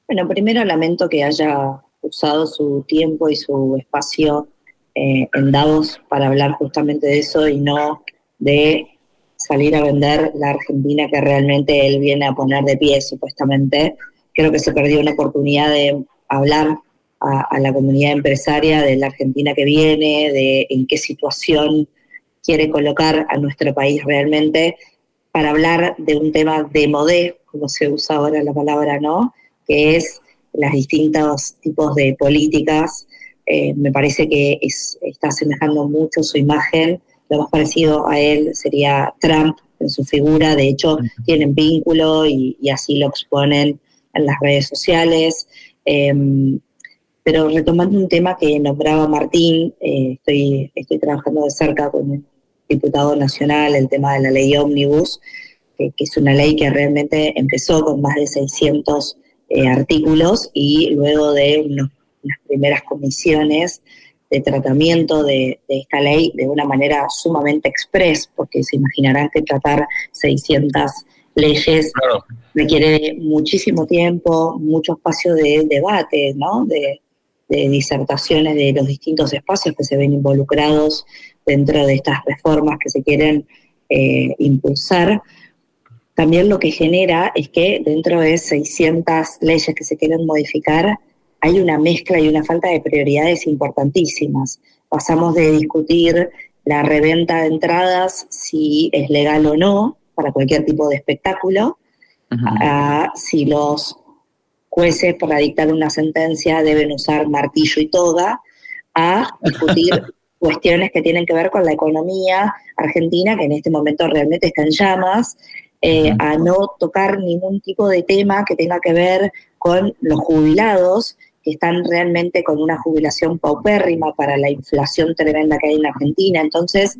Bueno, primero lamento que haya usado su tiempo y su espacio eh, en Davos para hablar justamente de eso y no de salir a vender la Argentina que realmente él viene a poner de pie, supuestamente. Creo que se perdió una oportunidad de hablar a, la comunidad empresaria de la Argentina que viene, de en qué situación quiere colocar a nuestro país realmente, para hablar de un tema de modé, como se usa ahora la palabra, ¿no? Que es los distintos tipos de políticas. Eh, me parece que está asemejando mucho su imagen. Lo más parecido a él sería Trump en su figura. De hecho, tienen vínculo y, así lo exponen en las redes sociales. Em, pero retomando un tema que nombraba Martín, eh, estoy, estoy trabajando de cerca con el diputado nacional el tema de la ley ómnibus, que, es una ley que realmente empezó con más de 600 eh, artículos y luego de unas primeras comisiones de tratamiento de, esta ley de una manera sumamente express, porque se imaginarán que tratar 600 leyes requiere muchísimo tiempo, mucho espacio de debate, ¿no? De, de disertaciones de los distintos espacios que se ven involucrados dentro de estas reformas que se quieren eh, impulsar, también lo que genera es que dentro de 600 leyes que se quieren modificar, hay una mezcla y una falta de prioridades importantísimas. Pasamos de discutir la reventa de entradas, si es legal o no, para cualquier tipo de espectáculo, a si los jueces para dictar una sentencia deben usar martillo y toga, a discutir cuestiones que tienen que ver con la economía argentina, que en este momento realmente está en llamas, eh, a no tocar ningún tipo de tema que tenga que ver con los jubilados, que están realmente con una jubilación paupérrima para la inflación tremenda que hay en Argentina. Entonces,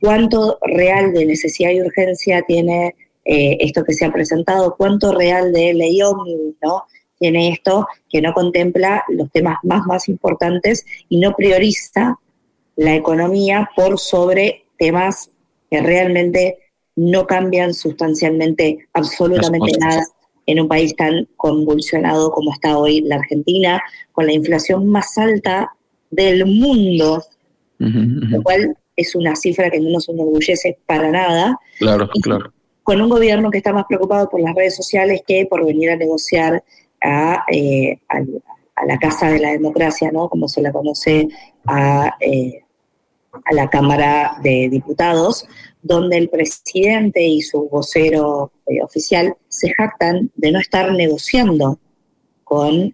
¿cuánto real de necesidad y urgencia tiene eh, esto que se ha presentado, cuánto real de ley ómnibus, ¿no? Tiene esto que no contempla los temas más, más importantes y no prioriza la economía por sobre temas que realmente no cambian sustancialmente absolutamente nada en un país tan convulsionado como está hoy la Argentina, con la inflación más alta del mundo, lo cual es una cifra que no nos enorgullece para nada. Claro, claro con un gobierno que está más preocupado por las redes sociales que por venir a negociar a, eh, la Casa de la Democracia, ¿no? como se la conoce a, eh, a la Cámara de Diputados, donde el presidente y su vocero eh, oficial se jactan de no estar negociando con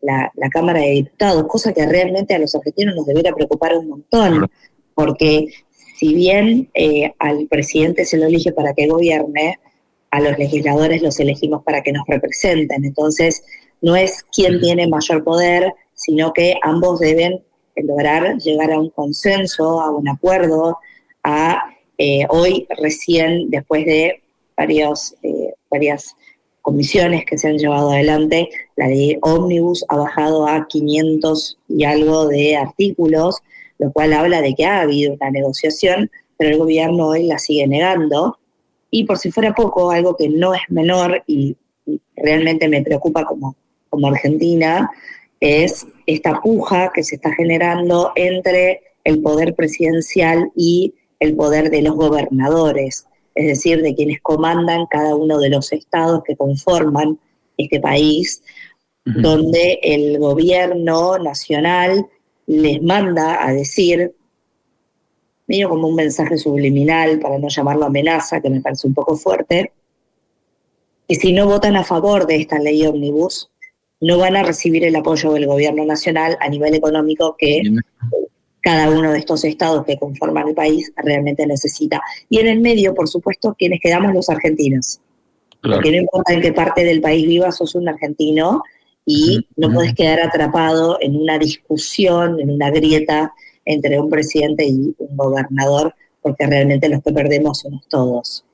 la, la, Cámara de Diputados, cosa que realmente a los argentinos nos debería preocupar un montón, porque si bien eh, al presidente se lo elige para que gobierne, a los legisladores los elegimos para que nos representen. Entonces, no es quien tiene mayor poder, sino que ambos deben lograr llegar a un consenso, a un acuerdo, a eh, hoy recién, después de varios, eh, varias comisiones que se han llevado adelante, la de Omnibus ha bajado a 500 y algo de artículos, lo cual habla de que ha habido una negociación, pero el gobierno hoy la sigue negando. Y por si fuera poco, algo que no es menor y, realmente me preocupa como, como Argentina, es esta puja que se está generando entre el poder presidencial y el poder de los gobernadores, es decir, de quienes comandan cada uno de los estados que conforman este país, donde el gobierno nacional les manda a decir, medio como un mensaje subliminal, para no llamarlo amenaza, que me parece un poco fuerte, que si no votan a favor de esta ley ómnibus, no van a recibir el apoyo del gobierno nacional a nivel económico que cada uno de estos estados que conforman el país realmente necesita. Y en el medio, por supuesto, quienes quedamos los argentinos. Porque no importa en qué parte del país vivas, sos un argentino y no puedes quedar atrapado en una discusión, en una grieta entre un presidente y un gobernador, porque realmente los que perdemos somos todos.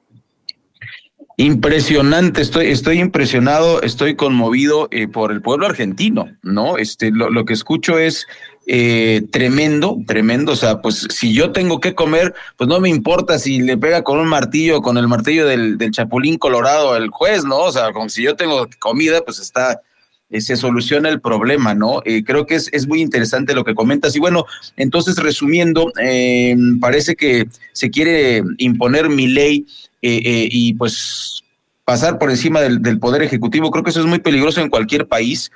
Impresionante, estoy, estoy impresionado, estoy conmovido eh, por el pueblo argentino, ¿no? Este, lo, que escucho es eh, tremendo, tremendo. O sea, pues si yo tengo que comer, pues no me importa si le pega con un martillo, con el martillo del, del chapulín colorado el juez, ¿no? O sea, como si yo tengo comida, pues está eh, se soluciona el problema, ¿no? Eh, creo que es, es, muy interesante lo que comentas. Y bueno, entonces resumiendo, eh, parece que se quiere imponer mi ley y pues pasar por encima del, del, Poder Ejecutivo. Creo que eso es muy peligroso en cualquier país.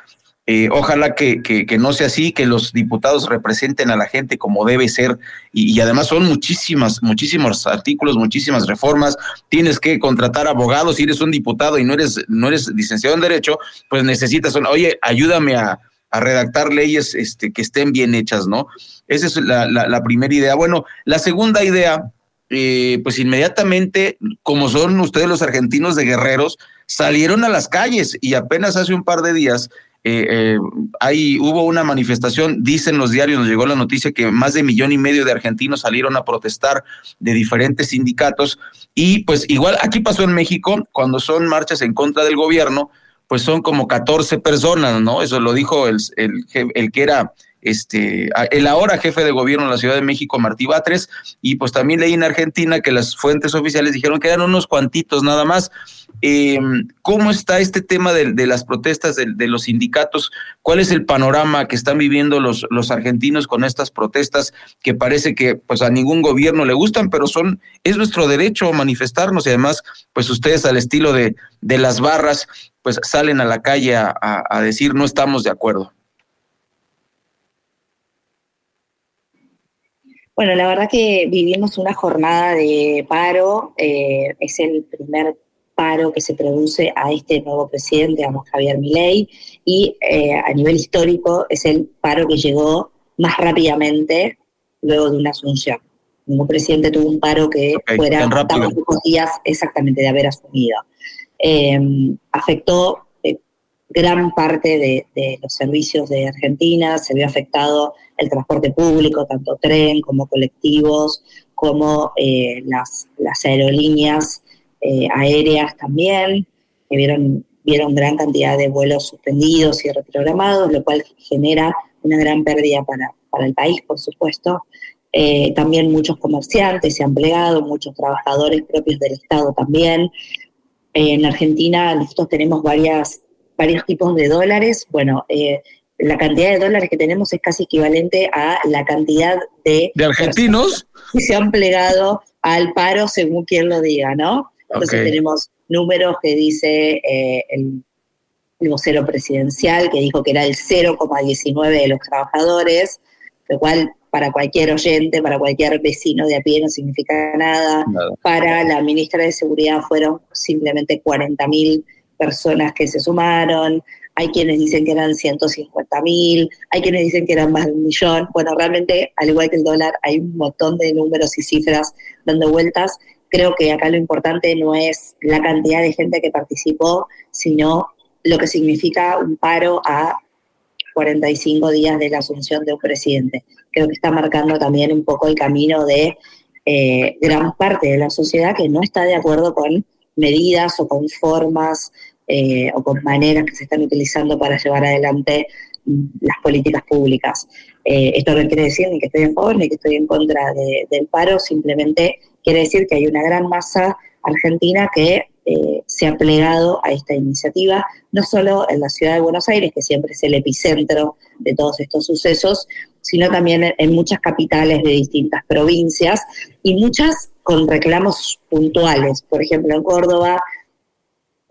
Eh, ojalá que, que, no sea así, que los diputados representen a la gente como debe ser. Y, además son muchísimas, muchísimos artículos, muchísimas reformas. Tienes que contratar abogados. Si eres un diputado y no eres, no eres licenciado en Derecho, pues necesitas, oye, ayúdame a, redactar leyes este, que estén bien hechas, ¿no? Esa es la, la, primera idea. Bueno, la segunda idea, eh, pues inmediatamente, como son ustedes los argentinos de guerreros, salieron a las calles y apenas hace un par de días eh, eh, ahí hubo una manifestación, dicen los diarios, nos llegó la noticia que más de millón y medio de argentinos salieron a protestar de diferentes sindicatos y pues igual aquí pasó en México, cuando son marchas en contra del gobierno, pues son como 14 personas, ¿no? Eso lo dijo el, el, el que era este, el ahora jefe de gobierno de la Ciudad de México, Martí Batres, y pues también leí en Argentina que las fuentes oficiales dijeron que eran unos cuantitos nada más. Eh, ¿Cómo está este tema de, las protestas de, los sindicatos? ¿Cuál es el panorama que están viviendo los, los argentinos con estas protestas que parece que pues a ningún gobierno le gustan, pero son es nuestro derecho manifestarnos y además pues ustedes al estilo de, de las barras pues salen a la calle a decir no estamos de acuerdo? Bueno, la verdad que vivimos una jornada de paro, eh, es el primer paro que se produce a este nuevo presidente, a Javier Milei, y eh, a nivel histórico es el paro que llegó más rápidamente luego de una asunción. Ningún presidente tuvo un paro que fuera tan pocos días exactamente de haber asumido. Eh, afectó gran parte de, los servicios de Argentina, se vio afectado el transporte público, tanto tren como colectivos, como eh, las, las, aerolíneas eh, aéreas también, que vieron, vieron gran cantidad de vuelos suspendidos y reprogramados, lo cual genera una gran pérdida para, para el país, por supuesto. Eh, también muchos comerciantes se han plegado, muchos trabajadores propios del Estado también. en Argentina nosotros tenemos varias varios tipos de dólares. Bueno, eh, la cantidad de dólares que tenemos es casi equivalente a la cantidad de... ¿De argentinos? Que se han plegado al paro según quien lo diga, ¿no? Entonces tenemos números que dice eh, el, el vocero presidencial, que dijo que era el 0,19 de los trabajadores, lo cual para cualquier oyente, para cualquier vecino de a pie no significa nada. nada. Para la ministra de Seguridad fueron simplemente 40 mil personas que se sumaron, hay quienes dicen que eran 150 mil, hay quienes dicen que eran más de un millón. Bueno, realmente, al igual que el dólar, hay un montón de números y cifras dando vueltas. Creo que acá lo importante no es la cantidad de gente que participó, sino lo que significa un paro a 45 días de la asunción de un presidente. Creo que está marcando también un poco el camino de eh, gran parte de la sociedad que no está de acuerdo con medidas o con formas eh, o con maneras que se están utilizando para llevar adelante las políticas públicas. Eh, esto no quiere decir ni que estoy en favor ni que estoy en contra del paro, simplemente quiere decir que hay una gran masa argentina que eh, se ha plegado a esta iniciativa, no solo en la ciudad de Buenos Aires, que siempre es el epicentro de todos estos sucesos, sino también en muchas capitales de distintas provincias y muchas con reclamos puntuales. Por ejemplo, en Córdoba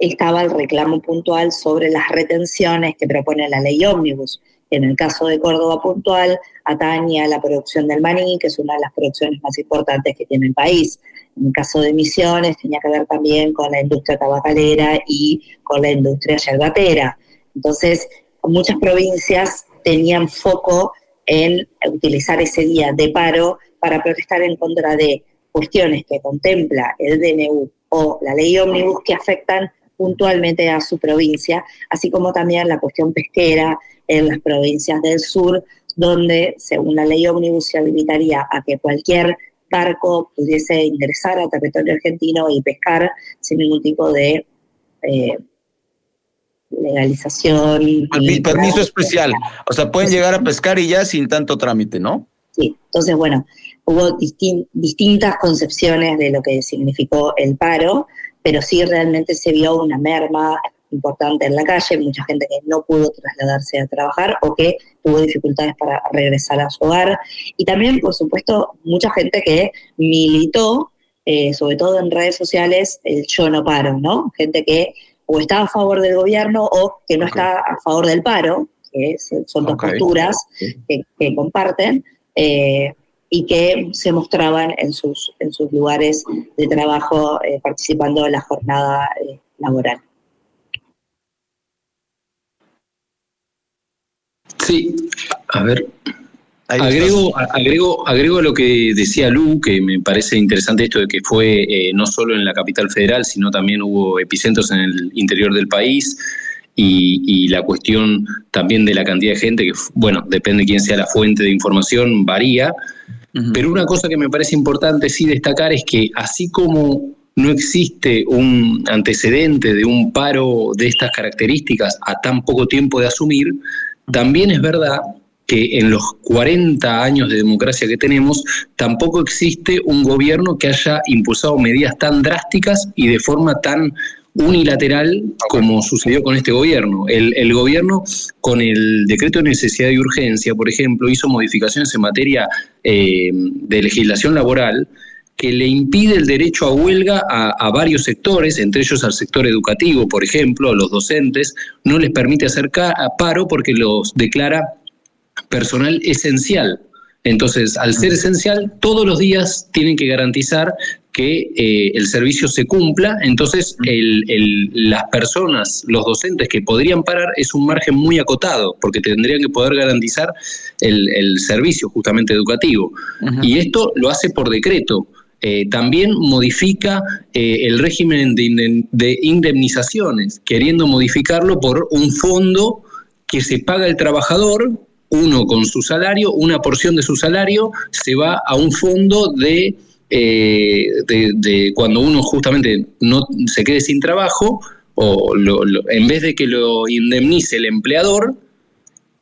estaba el reclamo puntual sobre las retenciones que propone la ley ómnibus. En el caso de Córdoba puntual, atañe a la producción del maní, que es una de las producciones más importantes que tiene el país. En el caso de Misiones, tenía que ver también con la industria tabacalera y con la industria yerbatera. Entonces, muchas provincias tenían foco en utilizar ese día de paro para protestar en contra de cuestiones que contempla el DNU o la ley ómnibus que afectan puntualmente a su provincia, así como también la cuestión pesquera en las provincias del sur, donde según la ley ómnibus se habilitaría a que cualquier barco pudiese ingresar al territorio argentino y pescar sin ningún tipo de eh, legalización. Permiso especial. O sea, pueden llegar a pescar y ya sin tanto trámite, ¿no? Sí, entonces, bueno, hubo distintas concepciones de lo que significó el paro, pero sí realmente se vio una merma importante en la calle, mucha gente que no pudo trasladarse a trabajar o que tuvo dificultades para regresar a su hogar. Y también, por supuesto, mucha gente que militó, eh, sobre todo en redes sociales, el yo no paro, ¿no? Gente que o está a favor del gobierno o que no está a favor del paro, que son dos posturas que, comparten. Eh, y que se mostraban en sus, en sus lugares de trabajo eh, participando en la jornada eh, laboral. Sí, a ver. Agrego, agrego, agrego lo que decía Lu, que me parece interesante esto de que fue eh, no solo en la capital federal, sino también hubo epicentros en el interior del país. Y, y, la cuestión también de la cantidad de gente, que bueno, depende de quién sea la fuente de información, varía, pero una cosa que me parece importante sí destacar es que así como no existe un antecedente de un paro de estas características a tan poco tiempo de asumir, también es verdad que en los 40 años de democracia que tenemos, tampoco existe un gobierno que haya impulsado medidas tan drásticas y de forma tan unilateral como sucedió con este gobierno. El, gobierno, con el decreto de necesidad y urgencia, por ejemplo, hizo modificaciones en materia eh, de legislación laboral que le impide el derecho a huelga a, varios sectores, entre ellos al sector educativo, por ejemplo, a los docentes, no les permite hacer paro porque los declara personal esencial. Entonces, al ser esencial, todos los días tienen que garantizar que eh, el servicio se cumpla, entonces las personas, los docentes que podrían parar es un margen muy acotado, porque tendrían que poder garantizar el, servicio justamente educativo. Y esto lo hace por decreto. Eh, también modifica eh, el régimen de indemnizaciones, queriendo modificarlo por un fondo que se paga el trabajador uno con su salario, una porción de su salario se va a un fondo de, eh, de, cuando uno justamente no se quede sin trabajo, o en vez de que lo indemnice el empleador,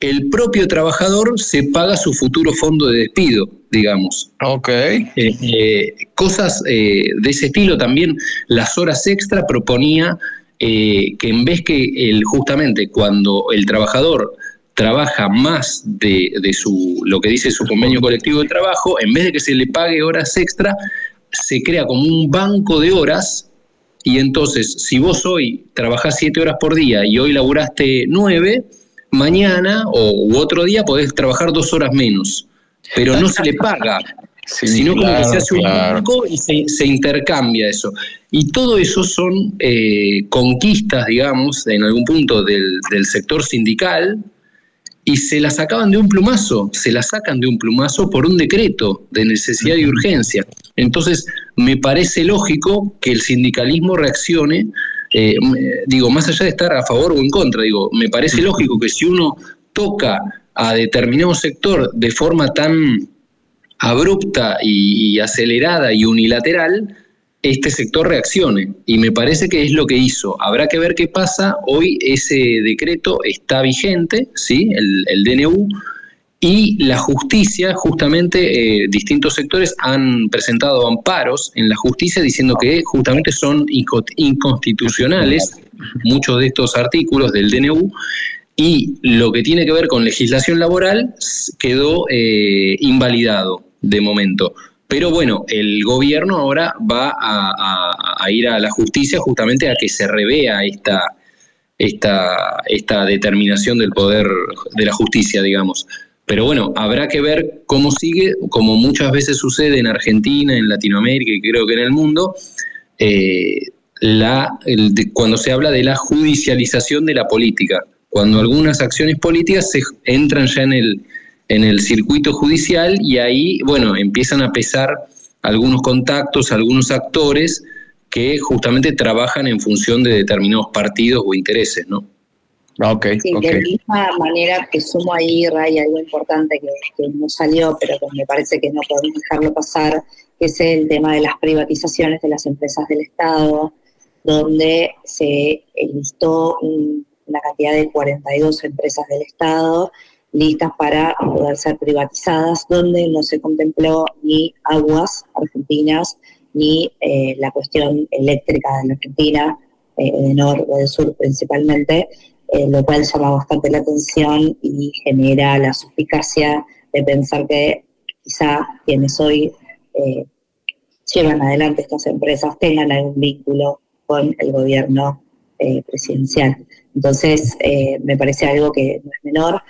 el propio trabajador se paga su futuro fondo de despido, digamos. Ok. Eh, eh, cosas de ese estilo también, las horas extra proponía que en vez que el, justamente cuando el trabajador trabaja más de, su, lo que dice su convenio colectivo de trabajo, en vez de que se le pague horas extra, se crea como un banco de horas y entonces si vos hoy trabajás siete horas por día y hoy laburaste nueve, mañana o otro día podés trabajar dos horas menos, pero no se le paga. sino como que se hace un banco y se, intercambia eso. Y todo eso son eh, conquistas, digamos, en algún punto del, del sector sindical, y se la sacaban de un plumazo, se la sacan de un plumazo por un decreto de necesidad y urgencia. Entonces, me parece lógico que el sindicalismo reaccione, eh, digo, más allá de estar a favor o en contra, digo, me parece lógico que si uno toca a determinado sector de forma tan abrupta y acelerada y unilateral, este sector reaccione. Y me parece que es lo que hizo. Habrá que ver qué pasa. Hoy ese decreto está vigente, ¿sí? el, DNU, y la justicia, justamente, eh, distintos sectores han presentado amparos en la justicia diciendo que justamente son inconstitucionales muchos de estos artículos del DNU. Y lo que tiene que ver con legislación laboral quedó eh, invalidado de momento. Pero bueno, el gobierno ahora va a, ir a la justicia justamente a que se revea esta, esta, esta determinación del poder de la justicia, digamos. Pero bueno, habrá que ver cómo sigue, como muchas veces sucede en Argentina, en Latinoamérica y creo que en el mundo, eh, cuando se habla de la judicialización de la política, cuando algunas acciones políticas se entran ya en el, en el circuito judicial y ahí, bueno, empiezan a pesar algunos contactos, algunos actores que justamente trabajan en función de determinados partidos o intereses, ¿no? Okay, sí, de la misma manera que sumo ahí, Ray, algo importante que, que, no salió, pero que me parece que no podemos dejarlo pasar, que es el tema de las privatizaciones de las empresas del Estado, donde se listó una cantidad de 42 empresas del Estado listas para poder ser privatizadas, donde no se contempló ni aguas argentinas ni eh, la cuestión eléctrica de la Argentina, eh, Edenor o del Sur principalmente, eh, lo cual llama bastante la atención y genera la suspicacia de pensar que quizá quienes hoy eh, llevan adelante estas empresas tengan algún vínculo con el gobierno presidencial. Entonces, me parece algo que no es menor,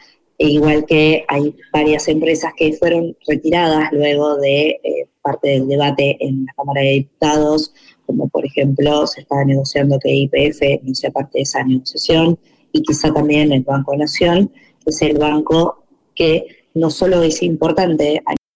igual que hay varias empresas que fueron retiradas luego de eh, parte del debate en la Cámara de Diputados, como por ejemplo se estaba negociando que IPF no sea parte de esa negociación, y quizá también el Banco Nación, que es el banco que no solo es importante